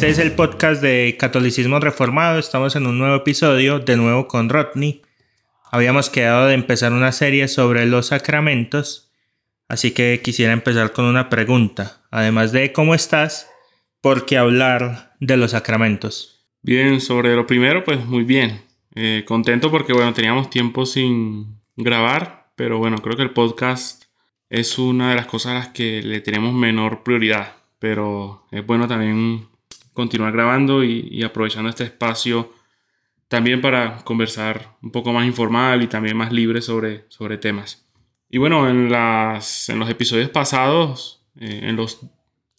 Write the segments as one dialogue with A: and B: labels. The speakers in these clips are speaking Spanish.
A: Este es el podcast de Catolicismo Reformado. Estamos en un nuevo episodio, de nuevo con Rodney. Habíamos quedado de empezar una serie sobre los sacramentos, así que quisiera empezar con una pregunta. Además de cómo estás, ¿por qué hablar de los sacramentos?
B: Bien, sobre lo primero, pues muy bien. Eh, contento porque, bueno, teníamos tiempo sin grabar, pero bueno, creo que el podcast es una de las cosas a las que le tenemos menor prioridad, pero es bueno también continuar grabando y, aprovechando este espacio también para conversar un poco más informal y también más libre sobre, sobre temas. Y bueno, en, las, en los episodios pasados, eh, en los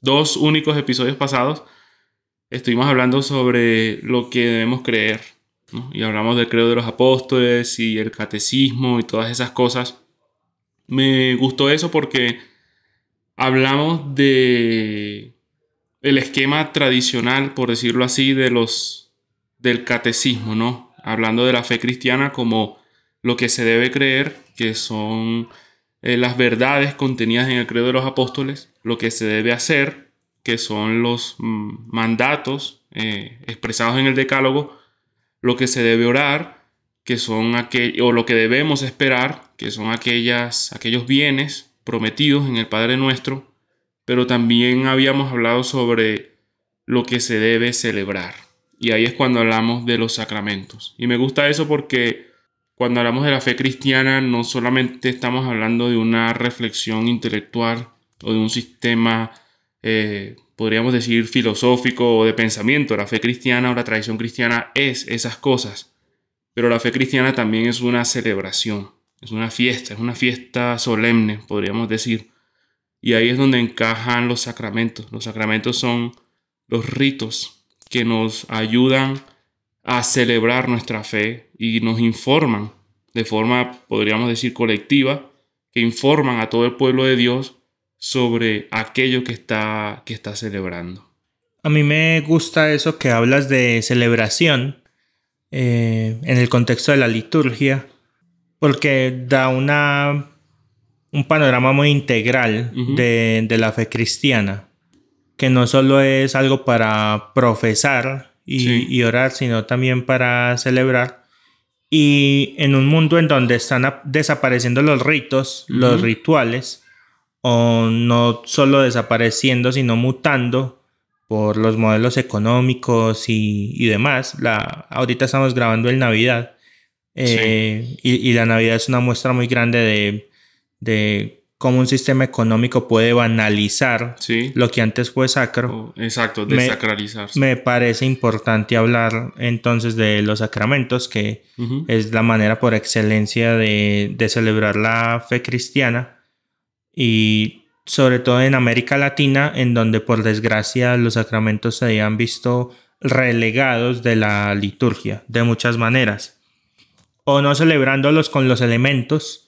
B: dos únicos episodios pasados, estuvimos hablando sobre lo que debemos creer. Y hablamos del credo de los apóstoles y el catecismo y todas esas cosas. Me gustó eso porque hablamos de el esquema tradicional, por decirlo así, de los del catecismo, ¿no? Hablando de la fe cristiana como lo que se debe creer, que son eh, las verdades contenidas en el credo de los apóstoles, lo que se debe hacer, que son los mm, mandatos eh, expresados en el decálogo, lo que se debe orar, que son aquellos, o lo que debemos esperar, que son aquellas, aquellos bienes prometidos en el Padre Nuestro, pero también habíamos hablado sobre lo que se debe celebrar. Y ahí es cuando hablamos de los sacramentos. Y me gusta eso porque cuando hablamos de la fe cristiana no solamente estamos hablando de una reflexión intelectual o de un sistema, eh, podríamos decir, filosófico o de pensamiento. La fe cristiana o la tradición cristiana es esas cosas. Pero la fe cristiana también es una celebración, es una fiesta, es una fiesta solemne, podríamos decir. Y ahí es donde encajan los sacramentos. Los sacramentos son los ritos que nos ayudan a celebrar nuestra fe y nos informan de forma, podríamos decir, colectiva, que informan a todo el pueblo de Dios sobre aquello que está, que está celebrando.
A: A mí me gusta eso que hablas de celebración eh, en el contexto de la liturgia, porque da una un panorama muy integral de, la fe cristiana, que no solo es algo para profesar y, orar, sino también para celebrar. Y en un mundo en donde están desapareciendo los ritos, los rituales, o no solo desapareciendo, sino mutando por los modelos económicos y, demás. La, ahorita estamos grabando el Navidad. Eh, y, la Navidad es una muestra muy grande de de cómo un sistema económico puede banalizar lo que antes fue sacro.
B: Oh, exacto, desacralizar.
A: Me, parece importante hablar entonces de los sacramentos, que es la manera por excelencia de, celebrar la fe cristiana y sobre todo en América Latina, en donde por desgracia los sacramentos se habían visto relegados de la liturgia de muchas maneras, o no celebrándolos con los elementos,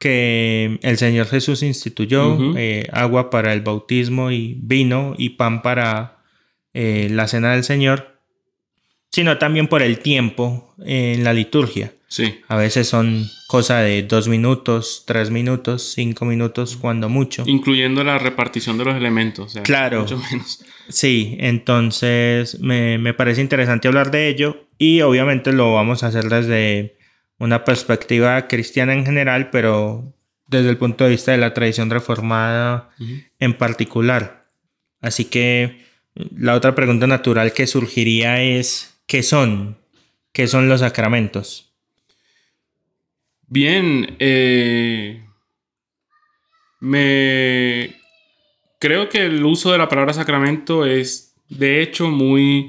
A: que el Señor Jesús instituyó, eh, agua para el bautismo y vino y pan para eh, la cena del Señor, sino también por el tiempo en la liturgia.
B: Sí.
A: A veces son cosa de dos minutos, tres minutos, cinco minutos, cuando mucho.
B: Incluyendo la repartición de los elementos.
A: claro. Mucho menos. Sí, entonces me, me parece interesante hablar de ello y obviamente lo vamos a hacer desde una perspectiva cristiana en general, pero desde el punto de vista de la tradición reformada en particular. Así que la otra pregunta natural que surgiría es, ¿qué son? ¿Qué son los sacramentos?
B: Bien, eh, me creo que el uso de la palabra sacramento es de hecho muy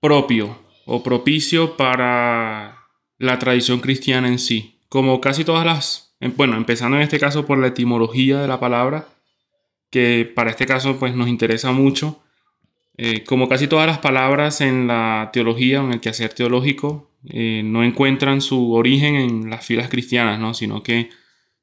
B: propio o propicio para la tradición cristiana en sí. Como casi todas las, bueno, empezando en este caso por la etimología de la palabra, que para este caso pues nos interesa mucho. Eh, como casi todas las palabras en la teología o en el quehacer teológico, eh, no encuentran su origen en las filas cristianas, ¿no? sino que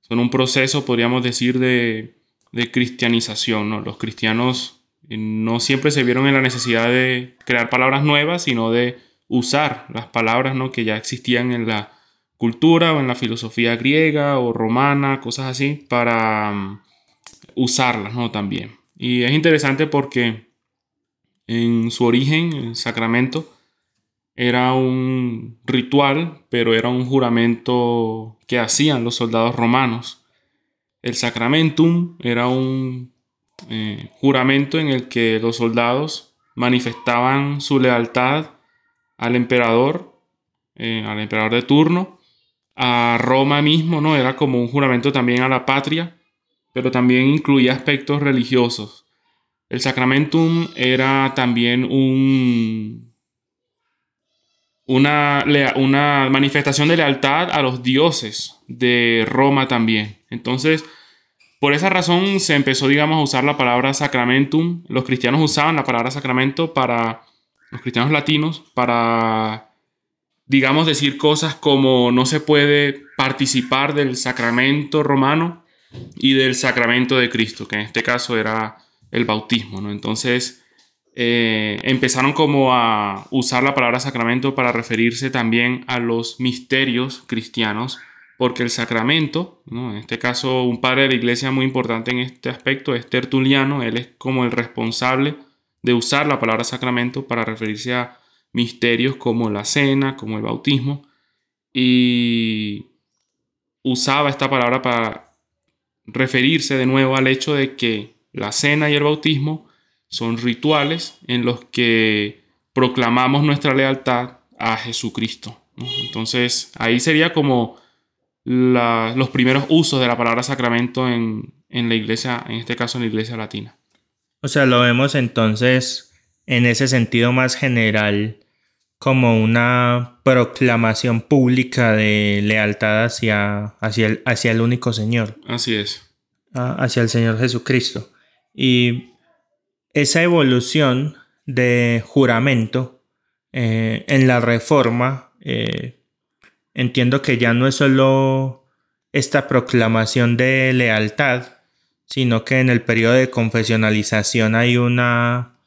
B: son un proceso, podríamos decir, de, de cristianización. ¿no? Los cristianos eh, no siempre se vieron en la necesidad de crear palabras nuevas, sino de usar las palabras ¿no? que ya existían en la cultura o en la filosofía griega o romana, cosas así, para mm, usarlas ¿no? también. Y es interesante porque en su origen, el sacramento, era un ritual, pero era un juramento que hacían los soldados romanos. El sacramentum era un eh, juramento en el que los soldados manifestaban su lealtad al emperador, eh, al emperador de turno, a Roma mismo, ¿no? Era como un juramento también a la patria, pero también incluía aspectos religiosos. El sacramentum era también un, una, una manifestación de lealtad a los dioses de Roma también. Entonces, por esa razón se empezó, digamos, a usar la palabra sacramentum. Los cristianos usaban la palabra sacramento para, los cristianos latinos, para, digamos, decir cosas como no se puede participar del sacramento romano y del sacramento de Cristo, que en este caso era el bautismo, ¿no? Entonces, eh, empezaron como a usar la palabra sacramento para referirse también a los misterios cristianos porque el sacramento, ¿no? en este caso un padre de la iglesia muy importante en este aspecto es Tertuliano, él es como el responsable de usar la palabra sacramento para referirse a misterios como la cena, como el bautismo, y usaba esta palabra para referirse de nuevo al hecho de que la cena y el bautismo son rituales en los que proclamamos nuestra lealtad a Jesucristo. Entonces ahí sería como los primeros usos de la palabra sacramento en, la iglesia, en este caso en la iglesia latina.
A: O sea, lo vemos entonces en ese sentido más general como una proclamación pública de lealtad hacia, hacia, el, hacia el único Señor.
B: Así es.
A: Hacia el Señor Jesucristo. Y esa evolución de juramento eh, en la reforma eh, entiendo que ya no es solo esta proclamación de lealtad, sino que en el periodo de confesionalización hay una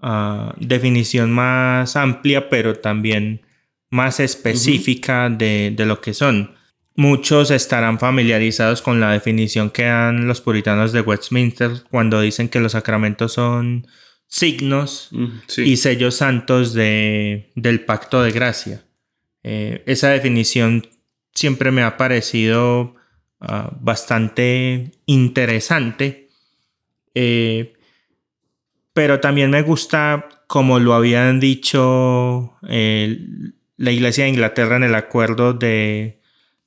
A: ah, definición más amplia, pero también más específica de, lo que son. Muchos estarán familiarizados con la definición que dan los puritanos de Westminster cuando dicen que los sacramentos son signos y sellos santos de, del pacto de gracia. Eh, esa definición siempre me ha parecido ah, bastante interesante, eh, pero también me gusta, como lo habían dicho la Iglesia de Inglaterra en el acuerdo de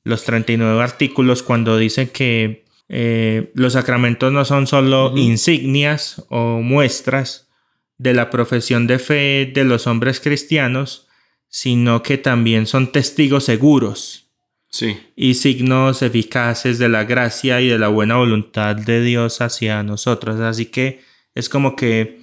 A: los 39 artículos, cuando dice que eh, los sacramentos no son solo insignias o muestras de la profesión de fe de los hombres cristianos, sino que también son testigos seguros.
B: Sí.
A: Y signos eficaces de la gracia y de la buena voluntad de Dios hacia nosotros. Así que es como que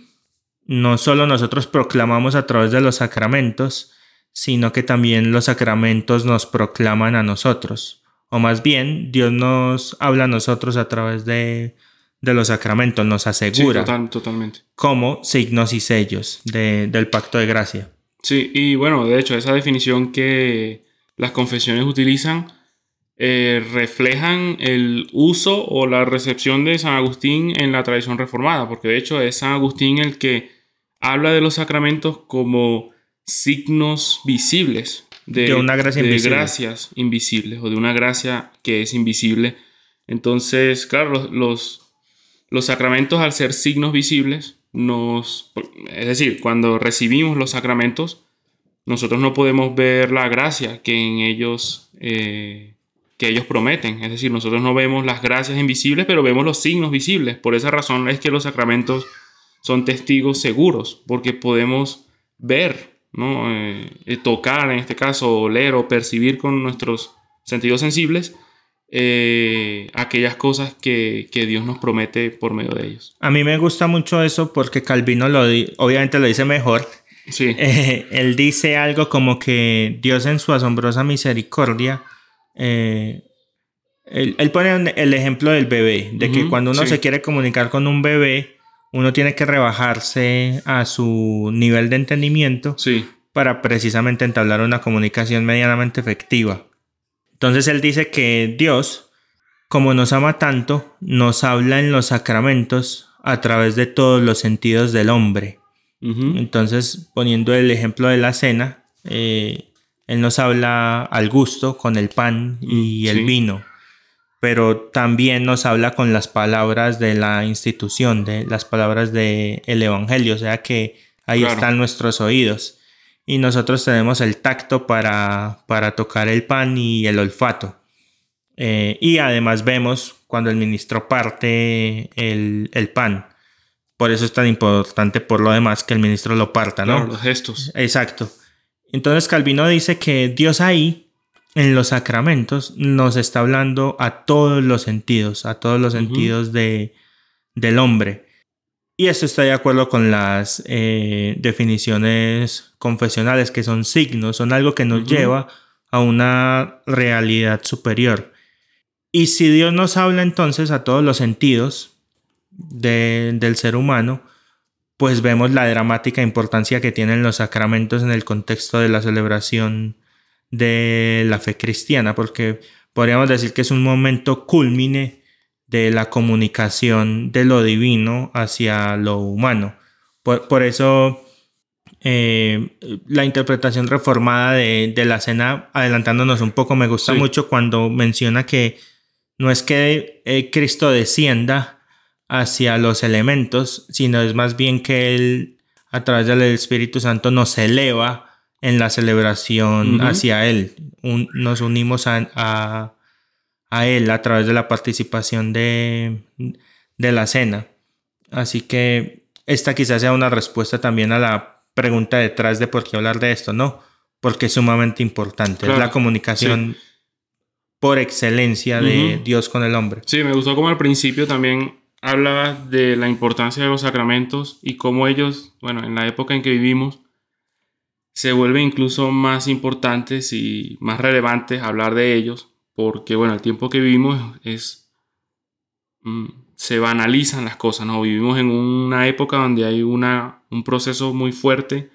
A: no solo nosotros proclamamos a través de los sacramentos, sino que también los sacramentos nos proclaman a nosotros. O más bien, Dios nos habla a nosotros a través de, los sacramentos, nos asegura.
B: totalmente.
A: Como signos y sellos del pacto de gracia.
B: Sí, y bueno, de hecho, esa definición que las confesiones utilizan eh, reflejan el uso o la recepción de San Agustín en la tradición reformada, porque de hecho es San Agustín el que habla de los sacramentos como signos visibles de,
A: una gracia invisible.
B: gracias invisibles o de una gracia que es invisible. Entonces, claro, los, los sacramentos al ser signos visibles nos, es decir, cuando recibimos los sacramentos, nosotros no podemos ver la gracia que en ellos, eh, que ellos prometen. Es decir, nosotros no vemos las gracias invisibles, pero vemos los signos visibles. Por esa razón es que los sacramentos son testigos seguros, porque podemos ver, ¿no? Eh, tocar, en este caso, oler o percibir con nuestros sentidos sensibles eh, aquellas cosas que, Dios nos promete por medio de ellos.
A: A mí me gusta mucho eso porque Calvino lo obviamente lo dice mejor.
B: Sí.
A: Eh, él dice algo como que Dios en su asombrosa misericordia, eh, él, pone el ejemplo del bebé, de que cuando uno se quiere comunicar con un bebé, uno tiene que rebajarse a su nivel de entendimiento
B: sí.
A: para precisamente entablar una comunicación medianamente efectiva. Entonces él dice que Dios, como nos ama tanto, nos habla en los sacramentos a través de todos los sentidos del hombre. Entonces, poniendo el ejemplo de la cena, eh, Él nos habla al gusto con el pan y mm, el vino, pero también nos habla con las palabras de la institución, de las palabras del Evangelio, o sea que ahí están nuestros oídos. Y nosotros tenemos el tacto para, para tocar el pan y el olfato. Eh, y además vemos cuando el ministro parte el, el pan por eso es tan importante por lo demás que el ministro lo parta, ¿no?
B: los gestos.
A: Exacto. Entonces Calvino dice que Dios ahí, en los sacramentos, nos está hablando a todos los sentidos, a todos los sentidos de, del hombre. Y esto está de acuerdo con las eh, definiciones confesionales, que son signos, son algo que nos lleva a una realidad superior. Y si Dios nos habla entonces a todos los sentidos, del ser humano, pues vemos la dramática importancia que tienen los sacramentos en el contexto de la celebración de la fe cristiana, porque podríamos decir que es un momento culmine de la comunicación de lo divino hacia lo humano. Por, eso eh, la interpretación reformada de, la cena, adelantándonos un poco, me gusta mucho cuando menciona que no es que eh, Cristo descienda hacia los elementos, sino es más bien que Él, a través del Espíritu Santo, nos eleva en la celebración hacia Él. nos unimos a, a, Él a través de la participación de, de la cena. Así que esta quizás sea una respuesta también a la pregunta detrás de por qué hablar de esto, ¿no? Porque es sumamente importante. es la comunicación por excelencia de Dios con el hombre.
B: Sí, me gustó como al principio también hablabas de la importancia de los sacramentos y cómo ellos, bueno, en la época en que vivimos, se vuelven incluso más importantes y más relevantes hablar de ellos, porque, bueno, el tiempo que vivimos es... Mm, se banalizan las cosas, ¿no? Vivimos en una época donde hay una, un proceso muy fuerte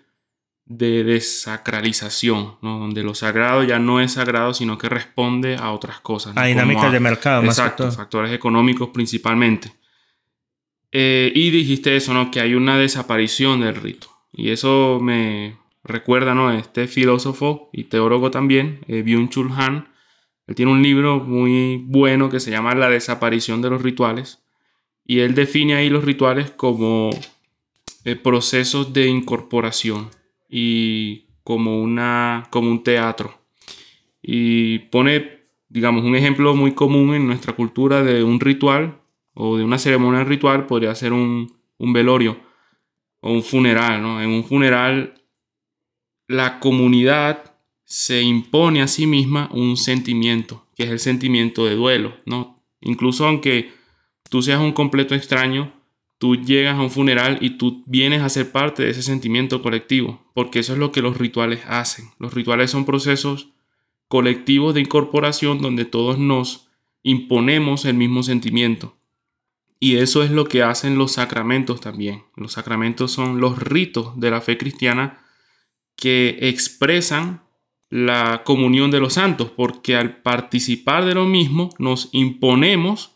B: de desacralización, ¿no? donde lo sagrado ya no es sagrado, sino que responde a otras cosas.
A: A dinámicas de mercado,
B: más Exacto, factores económicos principalmente. Eh, y dijiste eso, ¿no? Que hay una desaparición del rito. Y eso me recuerda, ¿no? Este filósofo y teólogo también, eh, Byung-Chul Han. Él tiene un libro muy bueno que se llama La desaparición de los rituales. Y él define ahí los rituales como eh, procesos de incorporación y como, una, como un teatro. Y pone, digamos, un ejemplo muy común en nuestra cultura de un ritual o de una ceremonia ritual podría ser un, velorio o un funeral, ¿no? En un funeral la comunidad se impone a sí misma un sentimiento, que es el sentimiento de duelo, ¿no? Incluso aunque tú seas un completo extraño, tú llegas a un funeral y tú vienes a ser parte de ese sentimiento colectivo, porque eso es lo que los rituales hacen. Los rituales son procesos colectivos de incorporación donde todos nos imponemos el mismo sentimiento. Y eso es lo que hacen los sacramentos también. Los sacramentos son los ritos de la fe cristiana que expresan la comunión de los santos, porque al participar de lo mismo nos imponemos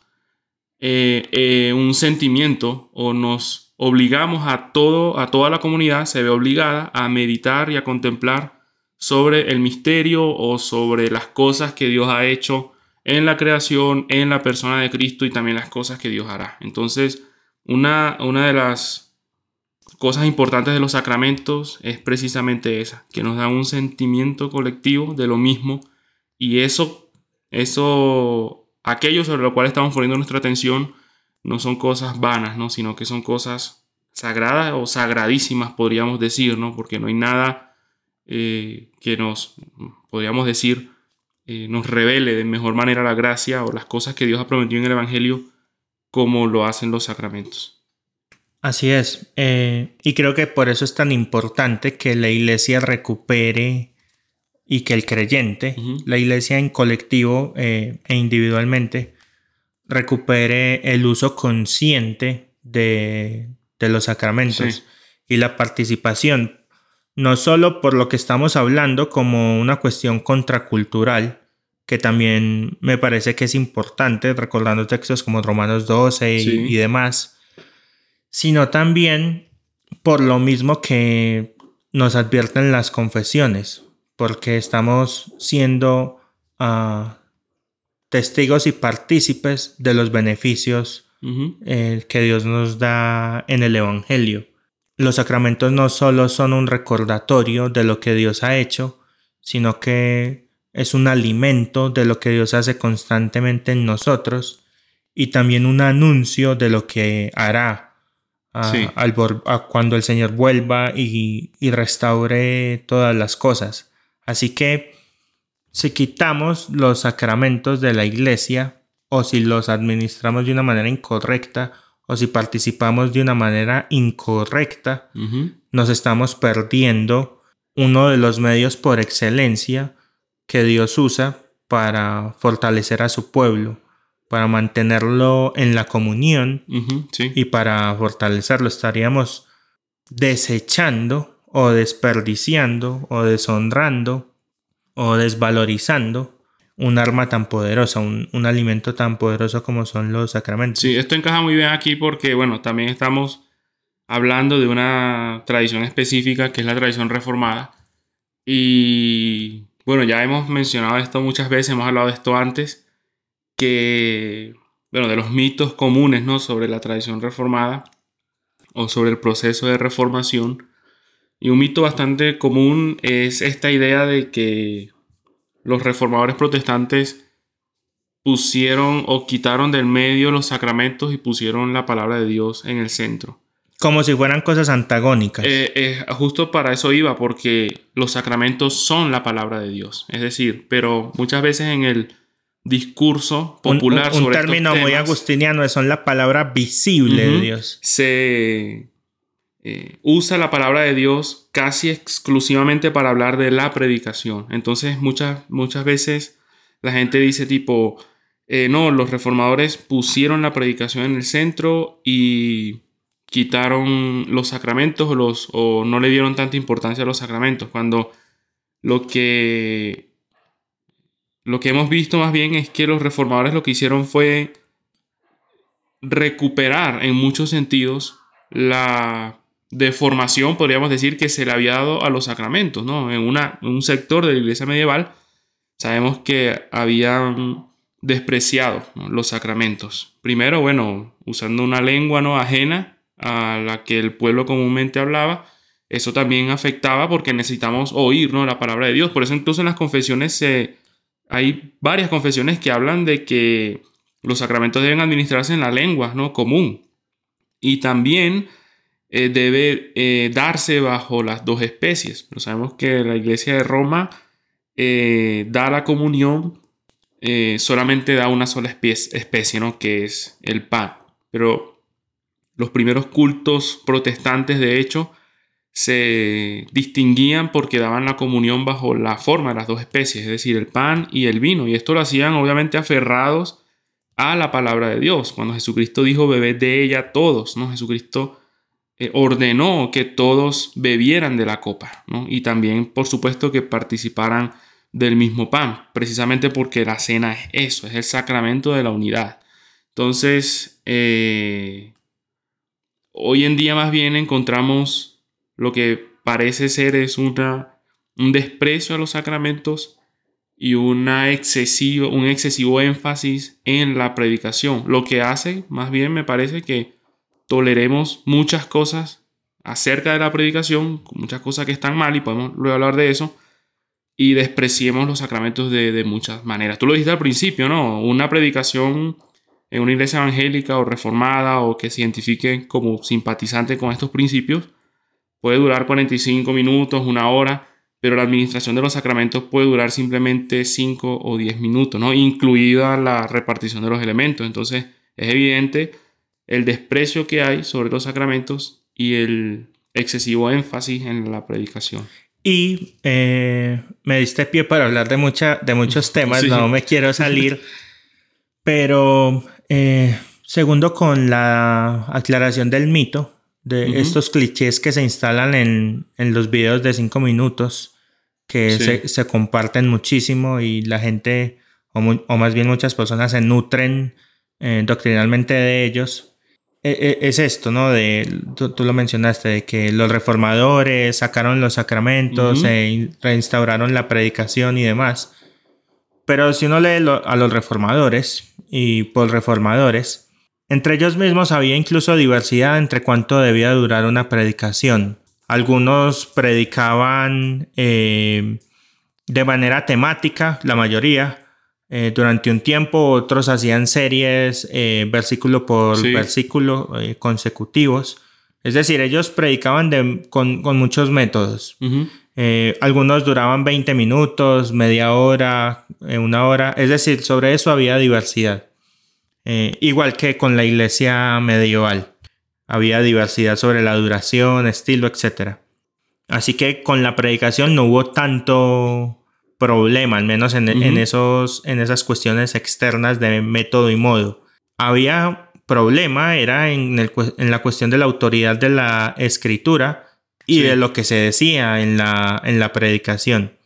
B: eh, eh, un sentimiento o nos obligamos a, todo, a toda la comunidad, se ve obligada a meditar y a contemplar sobre el misterio o sobre las cosas que Dios ha hecho en la creación, en la persona de Cristo y también las cosas que Dios hará. Entonces, una, una de las cosas importantes de los sacramentos es precisamente esa, que nos da un sentimiento colectivo de lo mismo y eso, eso, aquello sobre lo cual estamos poniendo nuestra atención no son cosas vanas, ¿no? sino que son cosas sagradas o sagradísimas, podríamos decir, ¿no? porque no hay nada eh, que nos, podríamos decir, eh, nos revele de mejor manera la gracia o las cosas que Dios ha prometido en el Evangelio como lo hacen los sacramentos.
A: Así es. Eh, y creo que por eso es tan importante que la iglesia recupere y que el creyente, la iglesia en colectivo eh, e individualmente, recupere el uso consciente de, los sacramentos y la participación no solo por lo que estamos hablando como una cuestión contracultural, que también me parece que es importante, recordando textos como Romanos 12 y, demás, sino también por lo mismo que nos advierten las confesiones, porque estamos siendo ah, testigos y partícipes de los beneficios eh, que Dios nos da en el Evangelio. Los sacramentos no solo son un recordatorio de lo que Dios ha hecho, sino que es un alimento de lo que Dios hace constantemente en nosotros y también un anuncio de lo que hará al, cuando el Señor vuelva y, y restaure todas las cosas. Así que si quitamos los sacramentos de la iglesia o si los administramos de una manera incorrecta o si participamos de una manera incorrecta, nos estamos perdiendo uno de los medios por excelencia que Dios usa para fortalecer a su pueblo, para mantenerlo en la comunión y para fortalecerlo. Estaríamos desechando o desperdiciando o deshonrando o desvalorizando un arma tan poderosa, un, alimento tan poderoso como son los sacramentos.
B: Sí, esto encaja muy bien aquí porque, bueno, también estamos hablando de una tradición específica que es la tradición reformada. Y bueno, ya hemos mencionado esto muchas veces, hemos hablado de esto antes, que, bueno, de los mitos comunes, ¿no? Sobre la tradición reformada o sobre el proceso de reformación. Y un mito bastante común es esta idea de que los reformadores protestantes pusieron o quitaron del medio los sacramentos y pusieron la palabra de Dios en el centro.
A: Como si fueran cosas antagónicas.
B: Eh, eh, justo para eso iba, porque los sacramentos son la palabra de Dios. Es decir, pero muchas veces en el discurso popular
A: un, un, un término muy agustiniano son la palabra visible de Dios.
B: Se eh, usa la palabra de Dios casi exclusivamente para hablar de la predicación. Entonces muchas, muchas veces la gente dice tipo, eh, no, los reformadores pusieron la predicación en el centro y quitaron los sacramentos los, o no le dieron tanta importancia a los sacramentos, cuando lo que, lo que hemos visto más bien es que los reformadores lo que hicieron fue recuperar en muchos sentidos la de formación, podríamos decir, que se le había dado a los sacramentos, ¿no? En, una, un sector de la iglesia medieval sabemos que habían despreciado los sacramentos. Primero, bueno, usando una lengua no ajena a la que el pueblo comúnmente hablaba, eso también afectaba porque necesitamos oír ¿no? la palabra de Dios. Por eso entonces en las confesiones se, hay varias confesiones que hablan de que los sacramentos deben administrarse en la lengua ¿no? común. Y también eh, debe eh, darse bajo las dos especies. Pero sabemos que la iglesia de Roma eh, da la comunión, solamente da una sola especie, ¿no? que es el pan. Pero los primeros cultos protestantes, de hecho, se distinguían porque daban la comunión bajo la forma de las dos especies, es decir, el pan y el vino. Y esto lo hacían obviamente aferrados a la palabra de Dios. Cuando Jesucristo dijo, bebed de ella todos, ¿no? Jesucristo eh, ordenó que todos bebieran de la copa. Y también, por supuesto, que participaran del mismo pan, precisamente porque la cena es eso, es el sacramento de la unidad. Entonces, eh, hoy en día más bien encontramos lo que parece ser es una, un desprecio a los sacramentos y una excesivo, un excesivo énfasis en la predicación, lo que hace más bien me parece que toleremos muchas cosas acerca de la predicación, muchas cosas que están mal y podemos luego hablar de eso, y despreciemos los sacramentos de, muchas maneras. Tú lo dijiste al principio, ¿no? Una predicación en una iglesia evangélica o reformada o que se identifique como simpatizante con estos principios puede durar 45 minutos, una hora, pero la administración de los sacramentos puede durar simplemente 5 o 10 minutos, ¿no? Incluida la repartición de los elementos. Entonces, es evidente el desprecio que hay sobre los sacramentos y el excesivo énfasis en la predicación.
A: Y eh, me diste pie para hablar de, mucha, de muchos temas, no me quiero salir, pero eh, segundo con la aclaración del mito, de estos clichés que se instalan en, los videos de cinco minutos, que se, comparten muchísimo y la gente, o, más bien muchas personas, se nutren eh, doctrinalmente de ellos es esto, ¿no? De, tú, lo mencionaste, de que los reformadores sacaron los sacramentos, e reinstauraron la predicación y demás. Pero si uno lee a los reformadores y por reformadores, entre ellos mismos había incluso diversidad entre cuánto debía durar una predicación. Algunos predicaban eh, de manera temática, la mayoría, eh, durante un tiempo, otros hacían series eh, versículo por versículo consecutivos. Es decir, ellos predicaban con, muchos métodos. algunos duraban 20 minutos, media hora, una hora. Es decir, sobre eso había diversidad. igual que con la iglesia medieval. Había diversidad sobre la duración, estilo, etc. Así que con la predicación no hubo tanto problema, al menos en, esos, en esas cuestiones externas de método y modo. Había problema, era en, en la cuestión de la autoridad de la escritura y de lo que se decía en la, en la predicación.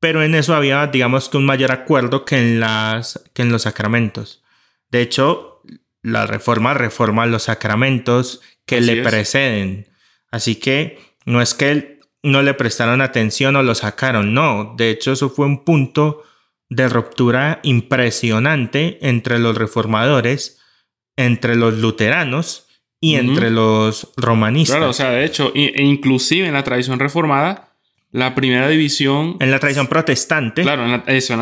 A: Pero en eso había, digamos que un mayor acuerdo que en, las, que en los sacramentos. De hecho, la reforma reforma los sacramentos que le preceden. Así que no es que no le prestaron atención o lo sacaron, no. De hecho, eso fue un punto de ruptura impresionante entre los reformadores, entre los luteranos y entre los romanistas.
B: Claro, o sea, de hecho, e inclusive en la tradición reformada, la primera división...
A: En la tradición protestante.
B: Claro, en la, eso, en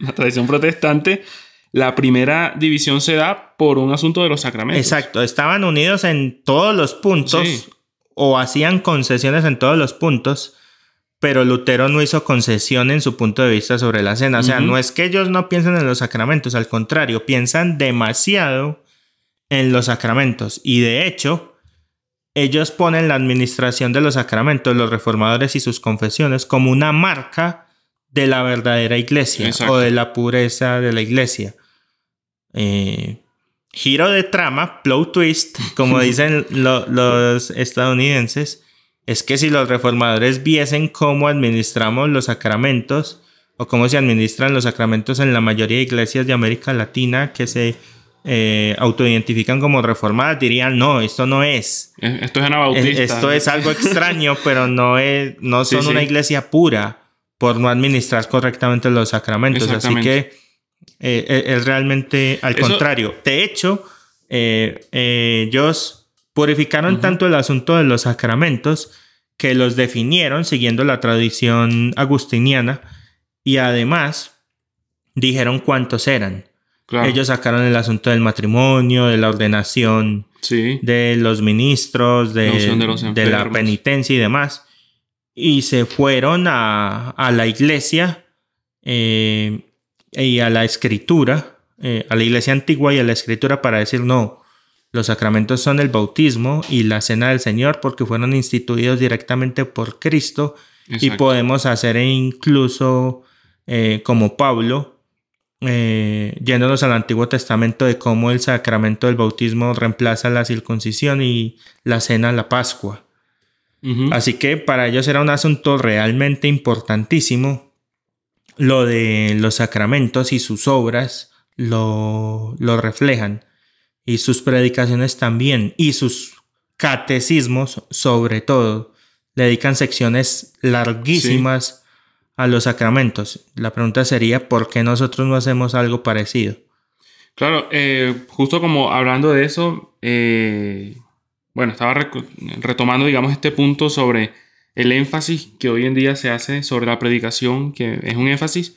B: la tradición protestante, la primera división se da por un asunto de los sacramentos.
A: Exacto, estaban unidos en todos los puntos o hacían concesiones en todos los puntos, pero Lutero no hizo concesión en su punto de vista sobre la cena. O sea, no es que ellos no piensen en los sacramentos, al contrario, piensan demasiado en los sacramentos. Y de hecho, ellos ponen la administración de los sacramentos, los reformadores y sus confesiones, como una marca de la verdadera iglesia o de la pureza de la iglesia. Eh, giro de trama, plot twist, como dicen los estadounidenses, es que si los reformadores viesen cómo administramos los sacramentos o cómo se administran los sacramentos en la mayoría de iglesias de América Latina que se eh, autoidentifican como reformadas, dirían, no, esto no es.
B: Esto es anabautista.
A: Esto es algo extraño, pero no, es, no son una iglesia pura por no administrar correctamente los sacramentos. Así que eh, eh, es realmente al contrario. De hecho, eh, ellos purificaron tanto el asunto de los sacramentos que los definieron siguiendo la tradición agustiniana y además dijeron cuántos eran. Ellos sacaron el asunto del matrimonio, de la ordenación de los ministros, de, la penitencia y demás. Y se fueron a, la iglesia y a la escritura, eh, a la iglesia antigua y a la escritura para decir no, los sacramentos son el bautismo y la cena del Señor porque fueron instituidos directamente por Cristo y podemos hacer incluso eh, como Pablo, eh, yéndonos al Antiguo Testamento de cómo el sacramento del bautismo reemplaza la circuncisión y la cena la Pascua. Así que para ellos era un asunto realmente importantísimo lo de los sacramentos y sus obras lo, lo reflejan, y sus predicaciones también, y sus catecismos sobre todo. Le dedican secciones larguísimas a los sacramentos. La pregunta sería, ¿por qué nosotros no hacemos algo parecido?
B: Claro, eh, justo como hablando de eso, eh, bueno, estaba retomando, digamos, este punto sobre el énfasis que hoy en día se hace sobre la predicación, que es un énfasis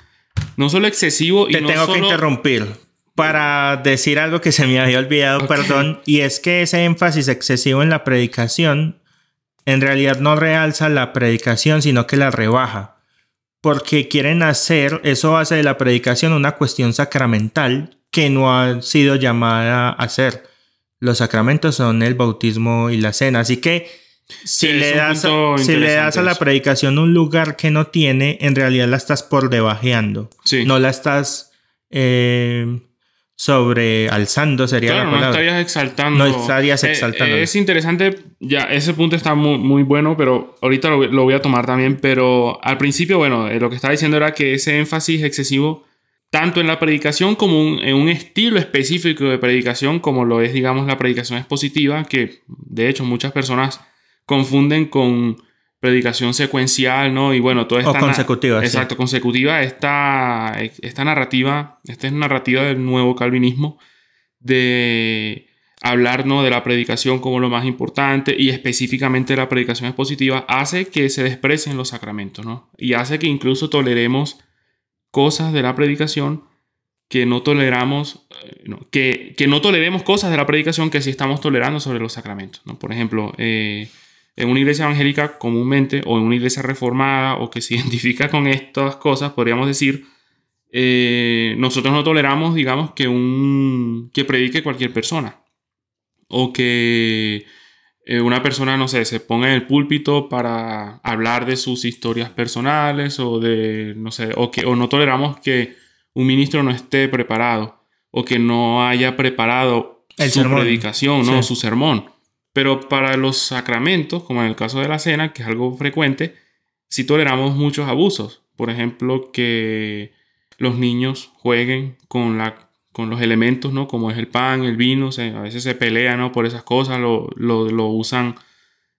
B: no solo excesivo
A: y Te tengo que interrumpir para decir algo que se me había olvidado, perdón, y es que ese énfasis excesivo en la predicación en realidad no realza la predicación, sino que la rebaja, porque quieren hacer, eso hace de la predicación una cuestión sacramental que no ha sido llamada a ser. Los sacramentos son el bautismo y la cena, así que si, le das, si le das a la predicación un lugar que no tiene, en realidad la estás por debajeando. No la estás eh, sobrealzando, sería
B: la palabra. No estarías exaltando.
A: No estarías eh, exaltando.
B: es interesante, ya ese punto está muy, muy bueno, pero ahorita lo, voy a tomar también. Pero al principio, bueno, eh, lo que estaba diciendo era que ese énfasis excesivo tanto en la predicación como en un estilo específico de predicación, como lo es, digamos, la predicación expositiva, que de hecho muchas personas confunden con predicación secuencial, ¿no? Y bueno, toda esta...
A: O consecutiva.
B: Exacto, consecutiva. Esta, esta narrativa, esta es narrativa del nuevo calvinismo de hablar ¿no? de la predicación como lo más importante y específicamente la predicación expositiva hace que se desprecien los sacramentos, ¿no? Y hace que incluso toleremos cosas de la predicación que no toleramos, eh, que, que, no toleremos cosas de la predicación que sí estamos tolerando sobre los sacramentos. ¿no? Por ejemplo, eh, en una iglesia evangélica comúnmente, o en una iglesia reformada, o que se identifica con estas cosas, podríamos decir, eh, nosotros no toleramos, digamos, que, un, que predique cualquier persona. O que una persona, no sé, se ponga en el púlpito para hablar de sus historias personales o de, no sé, o, que, o no toleramos que un ministro no esté preparado o que no haya preparado su predicación, ¿no? su sermón. Pero para los sacramentos, como en el caso de la cena, que es algo frecuente, sí toleramos muchos abusos. Por ejemplo, que los niños jueguen con, la, con los elementos, ¿no? Como es el pan, el vino, a veces se pelean, ¿no? Por esas cosas, lo, lo, usan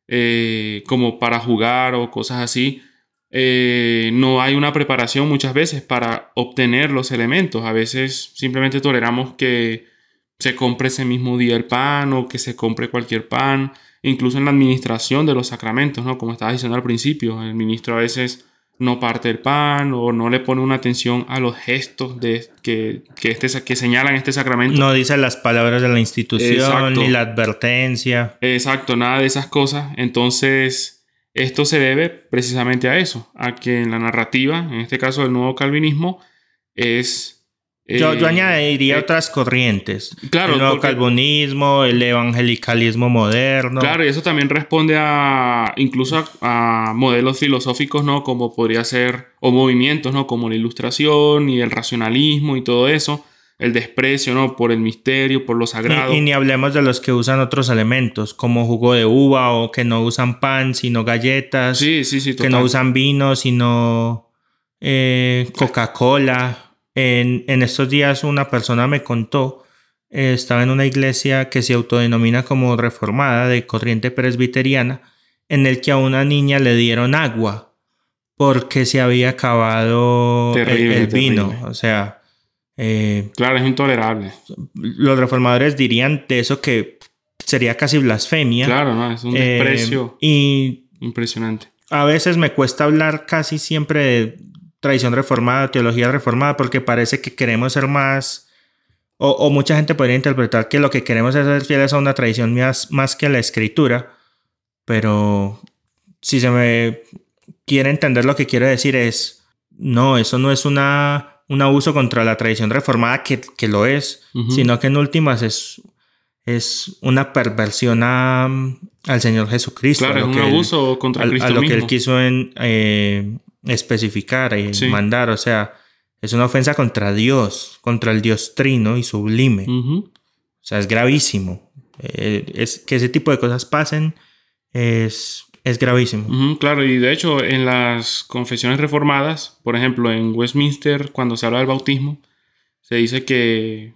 B: eh, como para jugar o cosas así. Eh, no hay una preparación muchas veces para obtener los elementos. A veces simplemente toleramos que se compre ese mismo día el pan o que se compre cualquier pan. Incluso en la administración de los sacramentos, ¿no? Como estaba diciendo al principio, el ministro a veces no parte el pan o no le pone una atención a los gestos de, que, que, este, que señalan este sacramento.
A: No dice las palabras de la institución ni la advertencia.
B: Exacto, nada de esas cosas. Entonces, esto se debe precisamente a eso, a que en la narrativa, en este caso del nuevo calvinismo, es...
A: yo, yo, eh, añadiría eh, otras corrientes.
B: Claro.
A: El nuevo calvinismo, el evangelicalismo moderno.
B: Claro, y eso también responde a incluso a, modelos filosóficos, ¿no? Como podría ser, o movimientos, ¿no? Como la ilustración y el racionalismo y todo eso el desprecio, ¿no? Por el misterio, por lo sagrado.
A: Y, ni hablemos de los que usan otros elementos, como jugo de uva o que no usan pan, sino galletas.
B: Sí, sí, sí.
A: Que no usan vino, sino eh, Coca-Cola. En, estos días una persona me contó, eh, estaba en una iglesia que se autodenomina como reformada de corriente presbiteriana, en el que a una niña le dieron agua porque se había acabado el, vino. O sea,
B: eh, claro, es intolerable.
A: Los reformadores dirían de eso que sería casi blasfemia.
B: Claro, no, es un desprecio
A: eh, y
B: impresionante.
A: A veces me cuesta hablar casi siempre de tradición reformada, teología reformada, porque parece que queremos ser más, o, mucha gente podría interpretar que lo que queremos es ser fieles a una tradición más, más que a la escritura, pero si se me quiere entender lo que quiero decir es, no, eso no es una un abuso contra la tradición reformada, que, lo es, sino que en últimas es, es una perversión al Señor Jesucristo.
B: Claro, es un abuso contra a, Cristo
A: a lo que él quiso en, eh, especificar y mandar. O sea, es una ofensa contra Dios, contra el Dios trino y sublime. O sea, es gravísimo. Eh, es que ese tipo de cosas pasen es es gravísimo.
B: claro, y de hecho en las confesiones reformadas, por ejemplo en Westminster, cuando se habla del bautismo, se dice que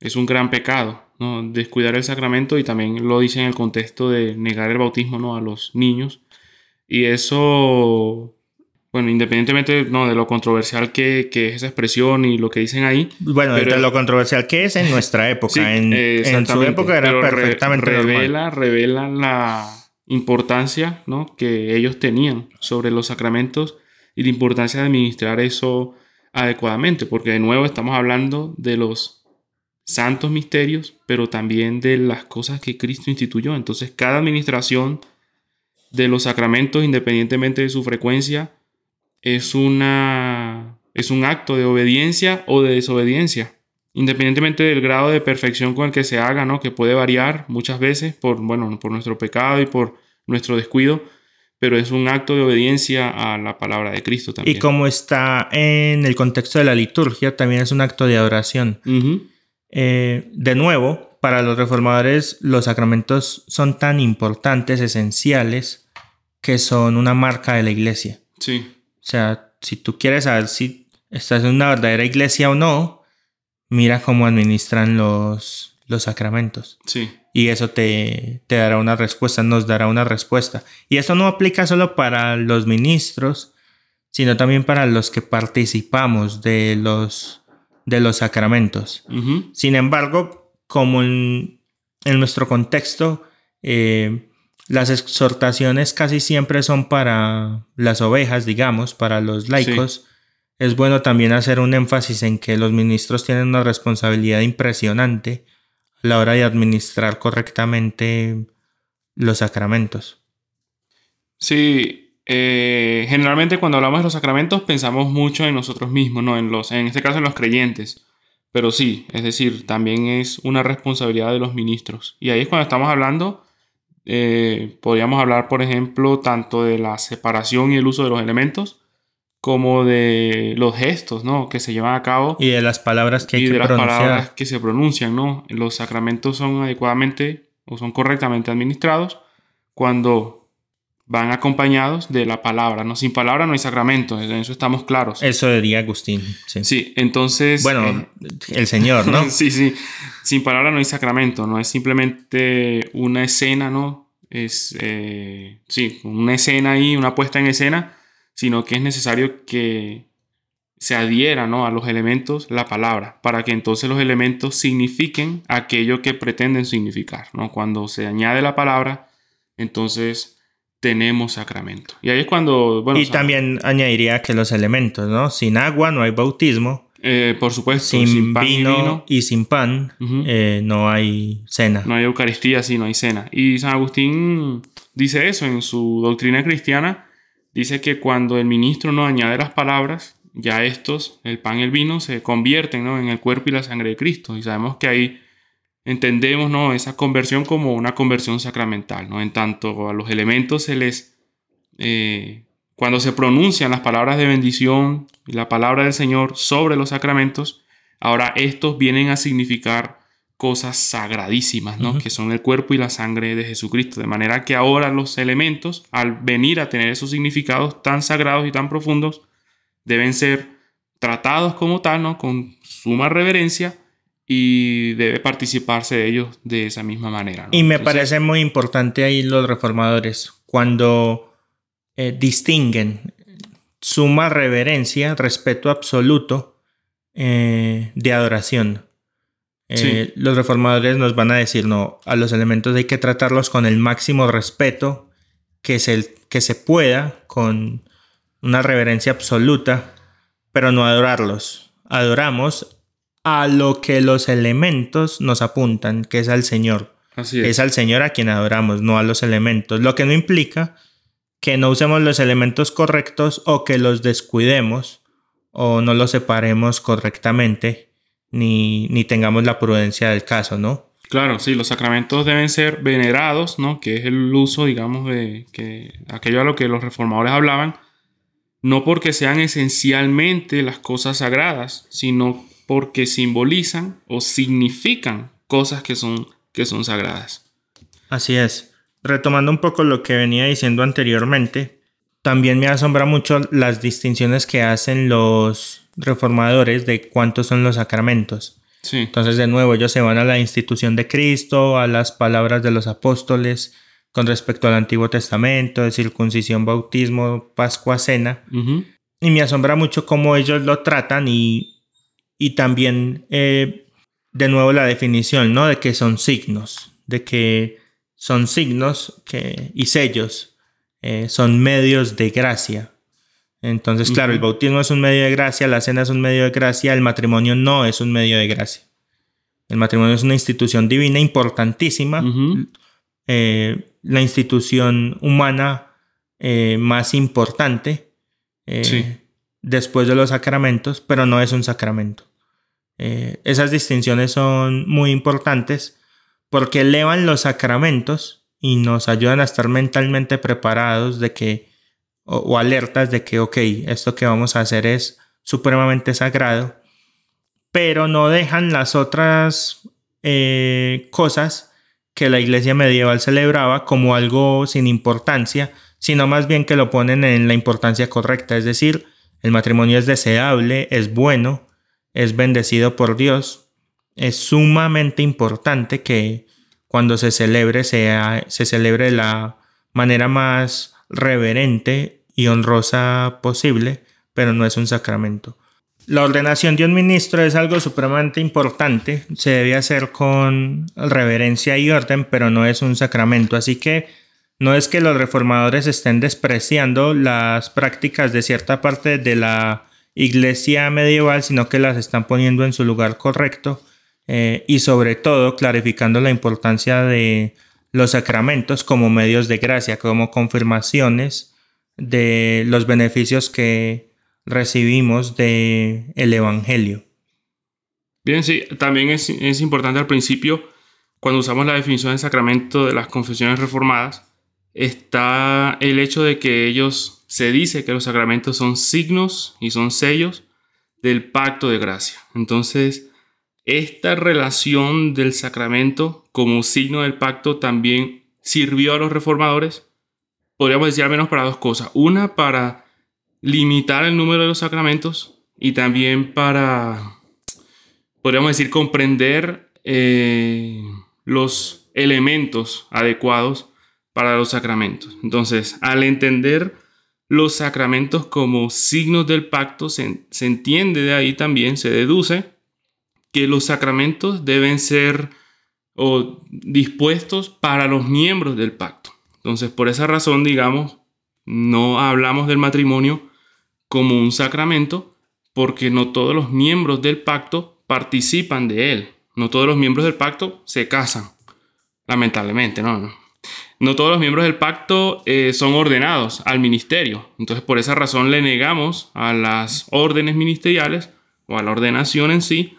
B: es un gran pecado ¿no? descuidar el sacramento y también lo dice en el contexto de negar el bautismo ¿no? a los niños. Y eso, bueno, independientemente ¿no? de lo controversial que, que, es esa expresión y lo que dicen ahí.
A: Bueno, de lo controversial que es en nuestra época. en, en, su época era perfectamente
B: revela, revela la importancia ¿no? que ellos tenían sobre los sacramentos y la importancia de administrar eso adecuadamente, porque de nuevo estamos hablando de los santos misterios, pero también de las cosas que Cristo instituyó. Entonces, cada administración de los sacramentos, independientemente de su frecuencia, es, una, es un acto de obediencia o de desobediencia, independientemente del grado de perfección con el que se haga, ¿no? que puede variar muchas veces por, bueno, por nuestro pecado y por nuestro descuido, pero es un acto de obediencia a la palabra de Cristo también.
A: Y como está en el contexto de la liturgia, también es un acto de adoración. Eh, de nuevo, para los reformadores, los sacramentos son tan importantes, esenciales, que son una marca de la iglesia.
B: Sí.
A: O sea, si tú quieres saber si estás en una verdadera iglesia o no, mira cómo administran los, los sacramentos.
B: Sí.
A: Y eso te, te dará una respuesta, nos dará una respuesta. Y esto no aplica solo para los ministros, sino también para los que participamos de los, de los sacramentos. Sin embargo, como en, en nuestro contexto, eh, las exhortaciones casi siempre son para las ovejas, digamos, para los laicos. Es bueno también hacer un énfasis en que los ministros tienen una responsabilidad impresionante a la hora de administrar correctamente los sacramentos.
B: Sí, eh, generalmente cuando hablamos de los sacramentos pensamos mucho en nosotros mismos, ¿no? En, los, en este caso en los creyentes. Pero sí, es decir, también es una responsabilidad de los ministros. Y ahí es cuando estamos hablando, eh, podríamos hablar, por ejemplo, tanto de la separación y el uso de los elementos, como de los gestos, ¿no? Que se llevan a cabo
A: Y de las palabras que hay
B: y
A: que
B: de las
A: pronunciar.
B: palabras que se pronuncian, ¿no? Los sacramentos son adecuadamente o son correctamente administrados cuando van acompañados de la palabra, ¿no? Sin palabra no hay sacramento, en eso estamos claros.
A: Eso diría Agustín. Sí.
B: Sí, entonces...
A: Bueno,
B: eh,
A: el Señor, ¿no?
B: sí, sí. Sin palabra no hay sacramento, no es simplemente una escena, ¿no? Es, eh, sí, una escena ahí, una puesta en escena, sino que es necesario que se adhiera, ¿no? A los elementos la palabra, para que entonces los elementos signifiquen aquello que pretenden significar, ¿no? Cuando se añade la palabra, entonces tenemos sacramento. Y ahí es cuando, bueno,
A: y también añadiría que los elementos, ¿no? Sin agua no hay bautismo,
B: eh, por supuesto,
A: sin,
B: pan y
A: vino, y sin pan eh, no hay cena.
B: No hay Eucaristía, sí, no hay cena. Y San Agustín dice eso en su doctrina cristiana. Dice que cuando el ministro no añade las palabras, ya estos, el pan y el vino, se convierten ¿no? en el cuerpo y la sangre de Cristo. Y sabemos que ahí entendemos ¿no? esa conversión como una conversión sacramental. ¿no? En tanto a los elementos se les... eh, cuando se pronuncian las palabras de bendición y la palabra del Señor sobre los sacramentos, ahora estos vienen a significar cosas sagradísimas, ¿no? Que son el cuerpo y la sangre de Jesucristo. De manera que ahora los elementos, al venir a tener esos significados tan sagrados y tan profundos, deben ser tratados como tal, ¿no? Con suma reverencia y debe participarse de ellos de esa misma manera. ¿no?
A: Y me
B: Entonces,
A: parece muy importante ahí los reformadores, cuando eh, distinguen suma reverencia, respeto absoluto eh, de adoración. Eh, Los reformadores nos van a decir, no, a los elementos hay que tratarlos con el máximo respeto que se, que se pueda, con una reverencia absoluta, pero no adorarlos. Adoramos a lo que los elementos nos apuntan, que es al Señor.
B: Así es.
A: Es al Señor a quien adoramos, no a los elementos. Lo que no implica que no usemos los elementos correctos o que los descuidemos o no los separemos correctamente ni, ni tengamos la prudencia del caso, ¿no?
B: Claro, sí, los sacramentos deben ser venerados, ¿no? Que es el uso, digamos, de que aquello a lo que los reformadores hablaban, no porque sean esencialmente las cosas sagradas, sino porque simbolizan o significan cosas que son, que son sagradas.
A: Así es. Retomando un poco lo que venía diciendo anteriormente, también me asombra mucho las distinciones que hacen los reformadores de cuántos son los sacramentos.
B: Sí,
A: Entonces, de nuevo, ellos se van a la institución de Cristo, a las palabras de los apóstoles con respecto al Antiguo Testamento, de circuncisión, bautismo, Pascua, Cena. Y me asombra mucho cómo ellos lo tratan y, y también, eh, de nuevo, la definición, ¿no? De que son signos, de que son signos que, y sellos, eh, son medios de gracia. Entonces, claro, el bautismo es un medio de gracia, la cena es un medio de gracia, el matrimonio no es un medio de gracia. El matrimonio es una institución divina importantísima, eh, la institución humana eh, más importante
B: Sí.
A: después de los sacramentos, pero no es un sacramento. Eh, esas distinciones son muy importantes porque elevan los sacramentos y nos ayudan a estar mentalmente preparados de que o, alertas de que, ok, esto que vamos a hacer es supremamente sagrado, pero no dejan las otras eh, cosas que la iglesia medieval celebraba como algo sin importancia, sino más bien que lo ponen en la importancia correcta, es decir, el matrimonio es deseable, es bueno, es bendecido por Dios. Es sumamente importante que cuando se celebre sea, se celebre de la manera más reverente y honrosa posible, pero no es un sacramento. La ordenación de un ministro es algo supremamente importante, se debe hacer con reverencia y orden, pero no es un sacramento, así que no es que los reformadores estén despreciando las prácticas de cierta parte de la iglesia medieval, sino que las están poniendo en su lugar correcto eh, y sobre todo clarificando la importancia de los sacramentos como medios de gracia, como confirmaciones de los beneficios que recibimos del el Evangelio.
B: Bien, sí, también es, es importante al principio, cuando usamos la definición de sacramento de las confesiones reformadas, está el hecho de que ellos se dice que los sacramentos son signos y son sellos del pacto de gracia. Entonces, esta relación del sacramento como signo del pacto también sirvió a los reformadores, podríamos decir al menos para dos cosas. Una, para limitar el número de los sacramentos y también para, podríamos decir, comprender eh, los elementos adecuados para los sacramentos. Entonces, al entender los sacramentos como signos del pacto, se, entiende de ahí también, se deduce que los sacramentos deben ser o, dispuestos para los miembros del pacto. Entonces, por esa razón, digamos, no hablamos del matrimonio como un sacramento, porque no todos los miembros del pacto participan de él. No todos los miembros del pacto se casan. Lamentablemente, no, no todos los miembros del pacto eh, son ordenados al ministerio. Entonces, por esa razón le negamos a las órdenes ministeriales o a la ordenación en sí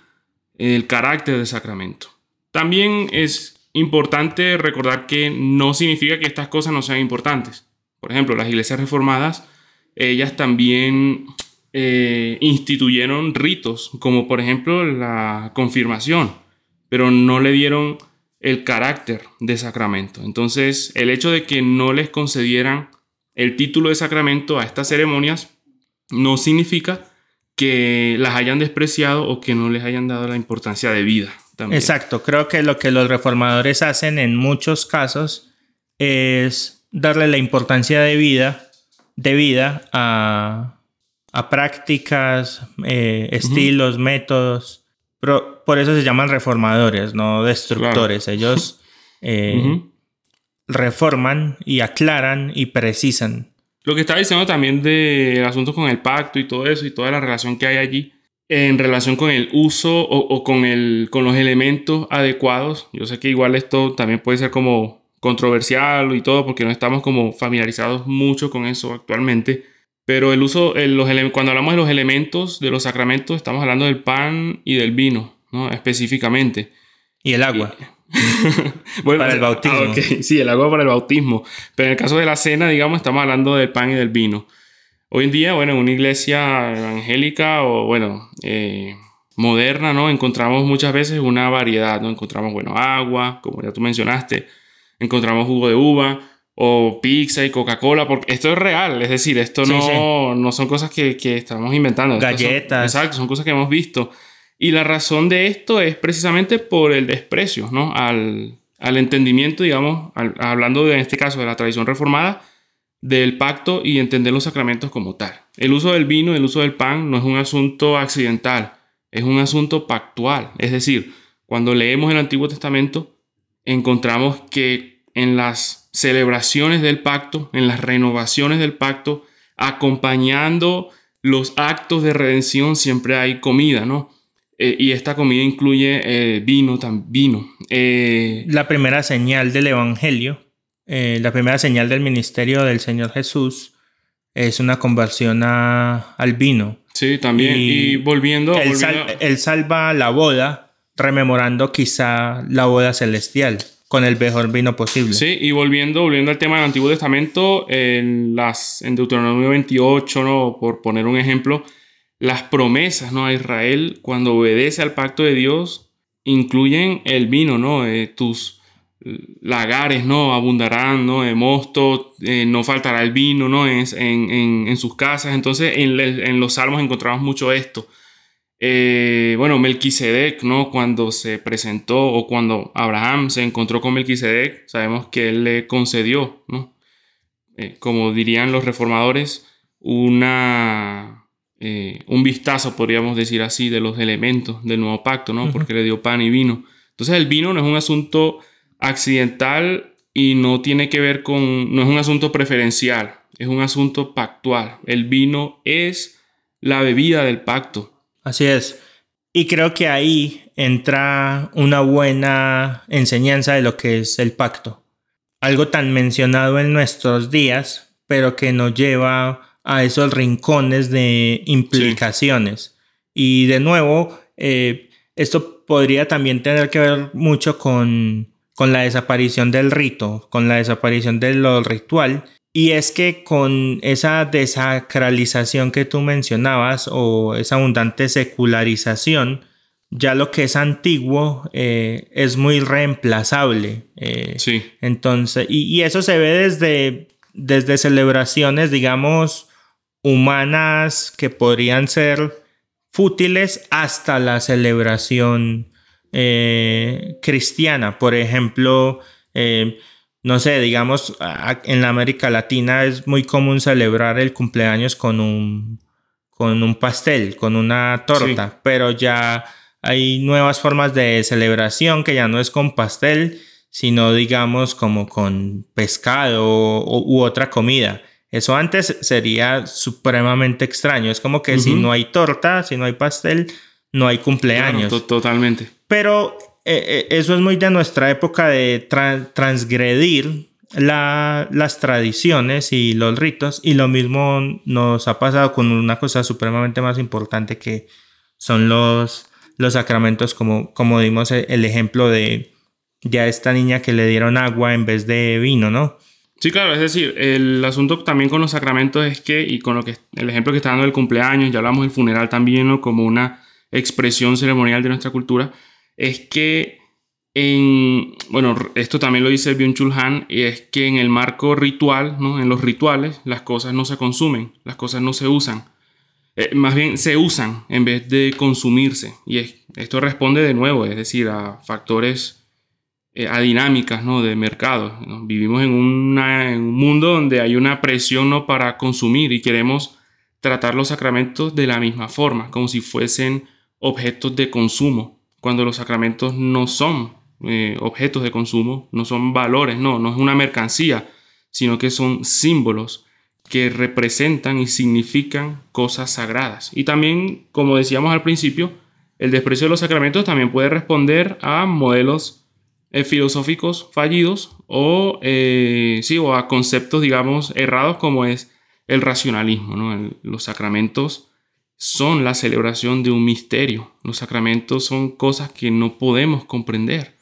B: el carácter de sacramento. También es importante recordar que no significa que estas cosas no sean importantes. Por ejemplo, las iglesias reformadas, ellas también eh, instituyeron ritos, como por ejemplo la confirmación, pero no le dieron el carácter de sacramento. Entonces, el hecho de que no les concedieran el título de sacramento a estas ceremonias no significa que las hayan despreciado o que no les hayan dado la importancia de vida.
A: Exacto, creo que lo que los reformadores hacen en muchos casos es darle la importancia de vida, de vida a, prácticas, eh, estilos, métodos por eso se llaman reformadores, no destructores. Ellos eh, reforman y aclaran y precisan.
B: Lo que estaba diciendo también del asunto con el pacto y todo eso y toda la relación que hay allí en relación con el uso o, con, el, con los elementos adecuados. Yo sé que igual esto también puede ser como controversial y todo porque no estamos como familiarizados mucho con eso actualmente. Pero el uso, los cuando hablamos de los elementos de los sacramentos, estamos hablando del pan y del vino, ¿no? Específicamente.
A: Y el agua. para el bautismo. Ah,
B: sí, el agua para el bautismo. Pero en el caso de la cena, digamos, estamos hablando del pan y del vino. Hoy en día, bueno, en una iglesia evangélica o, bueno, eh, moderna, ¿no? Encontramos muchas veces una variedad, ¿no? Encontramos, bueno, agua, como ya tú mencionaste, encontramos jugo de uva, o pizza y Coca-Cola, porque esto es real, es decir, esto no, no son cosas que, que estamos inventando.
A: Galletas.
B: exacto, son cosas que hemos visto. Y la razón de esto es precisamente por el desprecio, ¿no? Al, al entendimiento, digamos, hablando en este caso de la tradición reformada, del pacto y entender los sacramentos como tal. El uso del vino, el uso del pan no es un asunto accidental, es un asunto pactual. Es decir, cuando leemos el Antiguo Testamento, encontramos que en las celebraciones del pacto, en las renovaciones del pacto, acompañando los actos de redención, siempre hay comida, ¿no? Eh, y esta comida incluye eh, vino, también vino.
A: Eh, la primera señal del Evangelio, la primera señal del ministerio del Señor Jesús es una conversión al vino.
B: Sí, también. Y, volviendo,
A: él, él salva la boda, rememorando quizá la boda celestial con el mejor vino posible.
B: Sí, y volviendo, volviendo al tema del Antiguo Testamento, en, las, en Deuteronomio 28, ¿no? por poner un ejemplo, las promesas ¿no? a Israel cuando obedece al pacto de Dios incluyen el vino, ¿no? Eh, tus, lagares, ¿no? Abundarán, ¿no? De mosto, eh, no faltará el vino, ¿no? En, en, sus casas. Entonces, en, los salmos encontramos mucho esto. Eh, bueno, Melquisedec, ¿no? Cuando se presentó o cuando Abraham se encontró con Melquisedec, sabemos que él le concedió, ¿no? Eh, como dirían los reformadores, una, un vistazo, podríamos decir así, de los elementos del nuevo pacto, ¿no? Porque le dio pan y vino. Entonces, el vino no es un asunto accidental y no tiene que ver con, no es un asunto preferencial, es un asunto pactual. El vino es la bebida del pacto.
A: Así es. Y creo que ahí entra una buena enseñanza de lo que es el pacto. Algo tan mencionado en nuestros días, pero que nos lleva a esos rincones de implicaciones. Y de nuevo, eh, esto podría también tener que ver mucho con con la desaparición del rito, con la desaparición de lo ritual. Y es que con esa desacralización que tú mencionabas o esa abundante secularización, ya lo que es antiguo eh, es muy reemplazable. Eh,
B: sí.
A: Entonces, y, eso se ve desde, desde celebraciones, digamos, humanas que podrían ser fútiles hasta la celebración eh, cristiana. Por ejemplo, eh, no sé, digamos, en la América Latina es muy común celebrar el cumpleaños con un, con un pastel, con una torta, pero ya hay nuevas formas de celebración que ya no es con pastel, sino digamos como con pescado u otra comida. Eso antes sería supremamente extraño. Es como que si no hay torta, si no hay pastel, no hay cumpleaños.
B: totalmente.
A: Pero eh, eh, eso es muy de nuestra época de transgredir las tradiciones y los ritos. Y lo mismo nos ha pasado con una cosa supremamente más importante que son los, los sacramentos, como, como dimos el ejemplo de ya esta niña que le dieron agua en vez de vino, ¿no?
B: Sí, claro, es decir, el asunto también con los sacramentos es que, y con lo que el ejemplo que está dando el cumpleaños, ya hablamos del funeral también, ¿no? Como una expresión ceremonial de nuestra cultura, es que en, bueno, esto también lo dice Byung-Chul Han, y es que en el marco ritual, ¿no? en los rituales, las cosas no se consumen, las cosas no se usan. Eh, más bien se usan en vez de consumirse. Y esto responde de nuevo, es decir, a factores, a dinámicas ¿no? de mercado. Vivimos en, en, un mundo donde hay una presión ¿no? para consumir y queremos tratar los sacramentos de la misma forma, como si fuesen objetos de consumo, cuando los sacramentos no son eh, objetos de consumo, no son valores, no, no es una mercancía, sino que son símbolos que representan y significan cosas sagradas. Y también, como decíamos al principio, el desprecio de los sacramentos también puede responder a modelos eh, filosóficos fallidos o, eh, sí, o a conceptos, digamos, errados como es el racionalismo. ¿no? los sacramentos son la celebración de un misterio. Los sacramentos son cosas que no podemos comprender.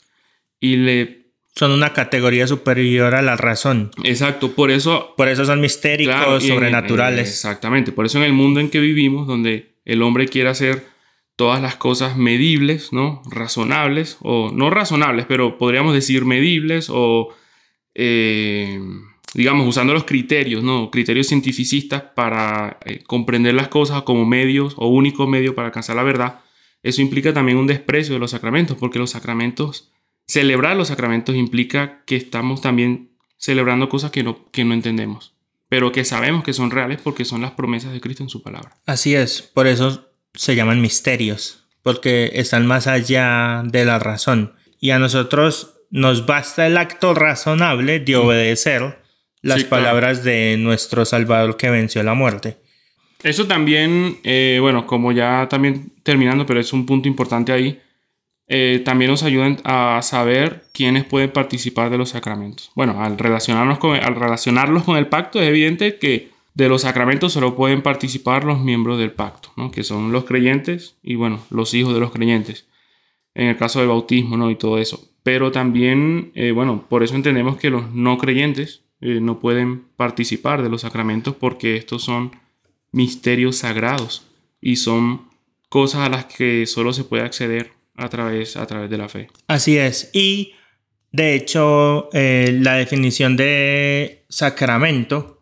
B: Y le...
A: Son una categoría superior a la razón.
B: Exacto, por eso...
A: Por eso son mistéricos, sobrenaturales.
B: exactamente, por eso en el mundo en que vivimos, donde el hombre quiere hacer todas las cosas medibles, ¿no? Razonables, o no razonables, pero podríamos decir medibles o... Eh, digamos, usando los criterios, ¿no? Criterios cientificistas para eh, comprender las cosas como medios o únicos medios para alcanzar la verdad, eso implica también un desprecio de los sacramentos, porque los sacramentos, celebrar los sacramentos implica que estamos también celebrando cosas que no, que no entendemos, pero que sabemos que son reales porque son las promesas de Cristo en su palabra.
A: Así es, por eso se llaman misterios, porque están más allá de la razón. Y a nosotros nos basta el acto razonable de obedecer las palabras de nuestro Salvador que venció la muerte.
B: Eso también, eh, bueno, como ya también terminando, pero es un punto importante ahí, eh, también nos ayuda a saber quiénes pueden participar de los sacramentos. Bueno, al, relacionarnos con, al relacionarlos con el pacto es evidente que de los sacramentos solo pueden participar los miembros del pacto, ¿no? que son los creyentes y bueno, los hijos de los creyentes, en el caso del bautismo ¿no? y todo eso. Pero también, eh, bueno, por eso entendemos que los no creyentes eh, no pueden participar de los sacramentos porque estos son misterios sagrados y son cosas a las que solo se puede acceder a través, a través de la fe.
A: Así es. Y De hecho, eh, la definición de sacramento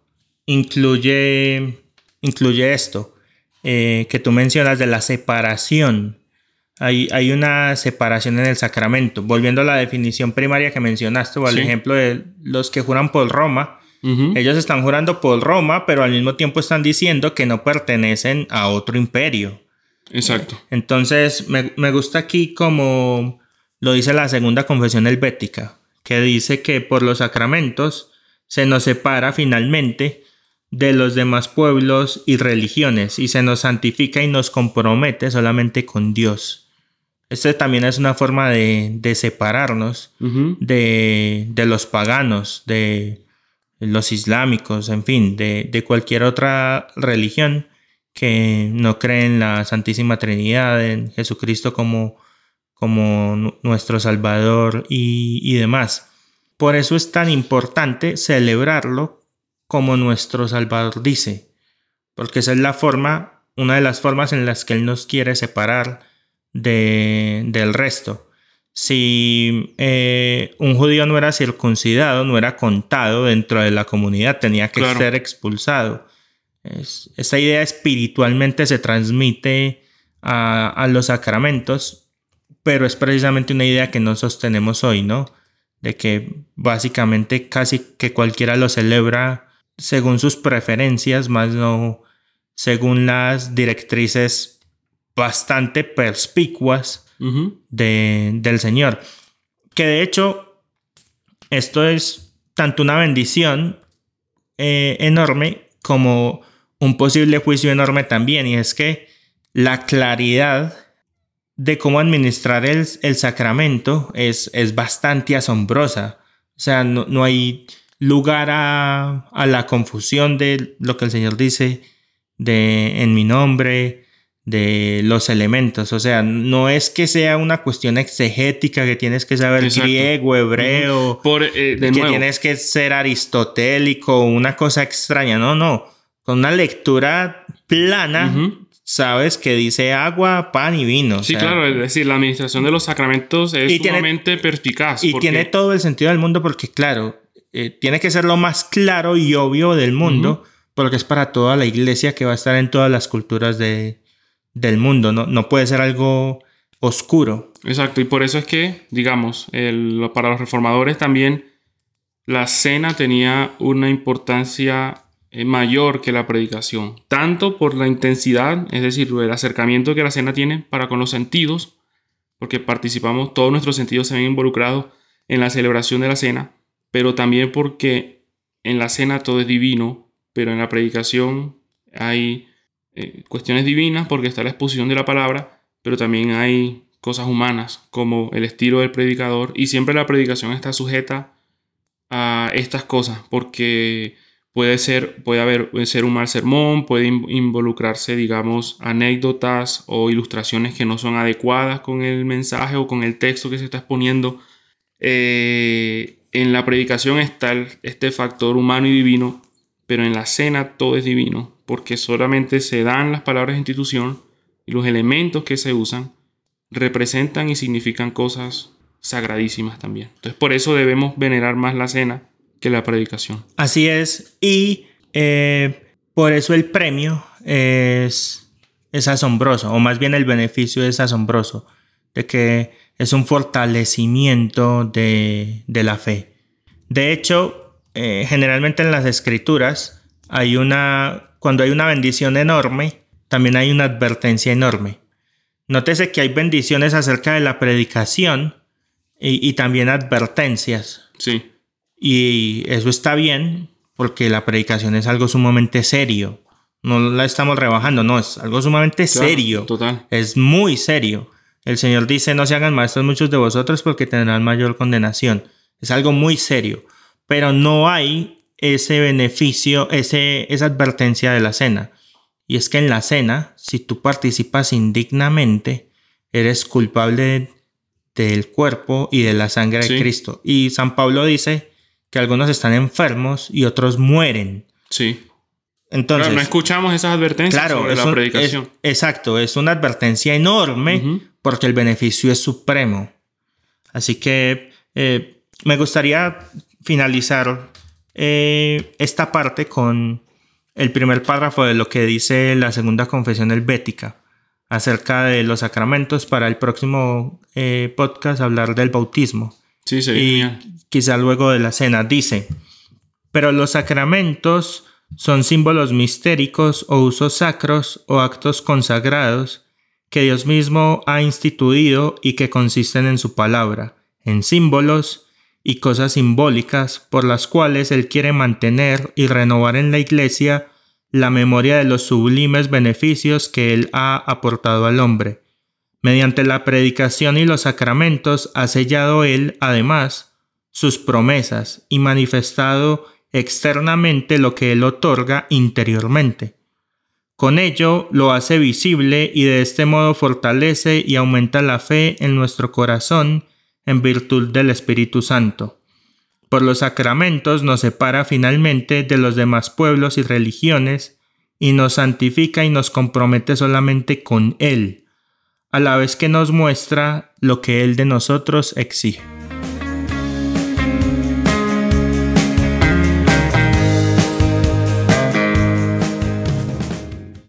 A: incluye, incluye esto eh, que tú mencionas de la separación. Hay, hay, una separación en el sacramento. Volviendo a la definición primaria que mencionaste o al ejemplo de los que juran por Roma, ellos están jurando por Roma, pero al mismo tiempo están diciendo que no pertenecen a otro imperio.
B: Exacto.
A: Entonces, me, me gusta aquí como lo dice la segunda confesión helvética, que dice que por los sacramentos se nos separa finalmente de los demás pueblos y religiones y se nos santifica y nos compromete solamente con Dios. Esta también es una forma de, separarnos de, los paganos, de los islámicos, en fin, de, cualquier otra religión que no cree en la Santísima Trinidad, en Jesucristo como, como nuestro Salvador y, y demás. Por eso es tan importante celebrarlo como nuestro Salvador dice, porque esa es la forma, una de las formas en las que Él nos quiere separar de, del resto. Si eh, un judío no era circuncidado, no era contado dentro de la comunidad, tenía que ser expulsado. esa idea espiritualmente se transmite a, a, los sacramentos, pero es precisamente una idea que no sostenemos hoy, ¿no? De que básicamente casi que cualquiera lo celebra según sus preferencias, más no según las directrices bastante perspicuas del Señor. Que de hecho, esto es tanto una bendición eh, enorme como un posible juicio enorme también, y es que la claridad de cómo administrar el, sacramento es, es, bastante asombrosa. O sea, no, no hay lugar a, la confusión de lo que el Señor dice de en mi nombre, de los elementos. O sea, no es que sea una cuestión exegética que tienes que saber griego, hebreo,
B: Por, eh,
A: que tienes que ser aristotélico, una cosa extraña. No, no. Con una lectura plana. Sabes que dice agua, pan y vino.
B: Sí, claro, es decir, la administración de los sacramentos es sumamente perspicaz.
A: Y tiene todo el sentido del mundo porque, claro, eh, tiene que ser lo más claro y obvio del mundo, porque es para toda la iglesia que va a estar en todas las culturas de, del mundo, no, no puede ser algo oscuro.
B: Exacto, y por eso es que, digamos, para los reformadores también la cena tenía una importancia eh, mayor que la predicación, tanto por la intensidad, es decir, el acercamiento que la cena tiene para con los sentidos, porque participamos, todos nuestros sentidos se ven involucrados en la celebración de la cena, pero también porque en la cena todo es divino, pero en la predicación hay eh, cuestiones divinas porque está la exposición de la palabra, pero también hay cosas humanas como el estilo del predicador y siempre la predicación está sujeta a estas cosas porque puede ser puede haber ser un mal sermón, puede involucrarse digamos anécdotas o ilustraciones que no son adecuadas con el mensaje o con el texto que se está exponiendo. Eh, en la predicación está este factor humano y divino, pero en la cena todo es divino, porque solamente se dan las palabras de institución y los elementos que se usan representan y significan cosas sagradísimas también. Entonces por eso debemos venerar más la cena que la predicación.
A: Así es, y eh, por eso el premio es, es asombroso, o más bien el beneficio es asombroso, de que es un fortalecimiento de, la fe. De hecho, eh, generalmente en las escrituras hay una, cuando hay una bendición enorme, también hay una advertencia enorme. Nótese que hay bendiciones acerca de la predicación y, también advertencias.
B: Sí.
A: Y eso está bien porque la predicación es algo sumamente serio. No la estamos rebajando, no, es algo sumamente serio.
B: Total.
A: Es muy serio. El Señor dice, no se hagan maestros muchos de vosotros porque tendrán mayor condenación. Es algo muy serio, pero no hay ese beneficio, ese, esa advertencia de la cena. Y es que en la cena, si tú participas indignamente, eres culpable del cuerpo y de la sangre de Cristo. Y San Pablo dice que algunos están enfermos y otros mueren.
B: Sí. Entonces, no escuchamos esas advertencias sobre la predicación.
A: exacto, es una advertencia enorme porque el beneficio es supremo. Así que eh, me gustaría finalizar eh, esta parte con el primer párrafo de lo que dice la segunda confesión helvética acerca de los sacramentos para el próximo eh, podcast hablar del bautismo.
B: Sí, sí.
A: Y quizá luego de la cena dice, pero los sacramentos son símbolos mistéricos o usos sacros o actos consagrados que Dios mismo ha instituido y que consisten en su palabra, en símbolos y cosas simbólicas por las cuales Él quiere mantener y renovar en la Iglesia la memoria de los sublimes beneficios que Él ha aportado al hombre. Mediante la predicación y los sacramentos ha sellado Él, además, sus promesas y manifestado externamente lo que Él otorga interiormente. Con ello lo hace visible y de este modo fortalece y aumenta la fe en nuestro corazón en virtud del Espíritu Santo. Por los sacramentos nos separa finalmente de los demás pueblos y religiones y nos santifica y nos compromete solamente con Él, a la vez que nos muestra lo que Él de nosotros exige.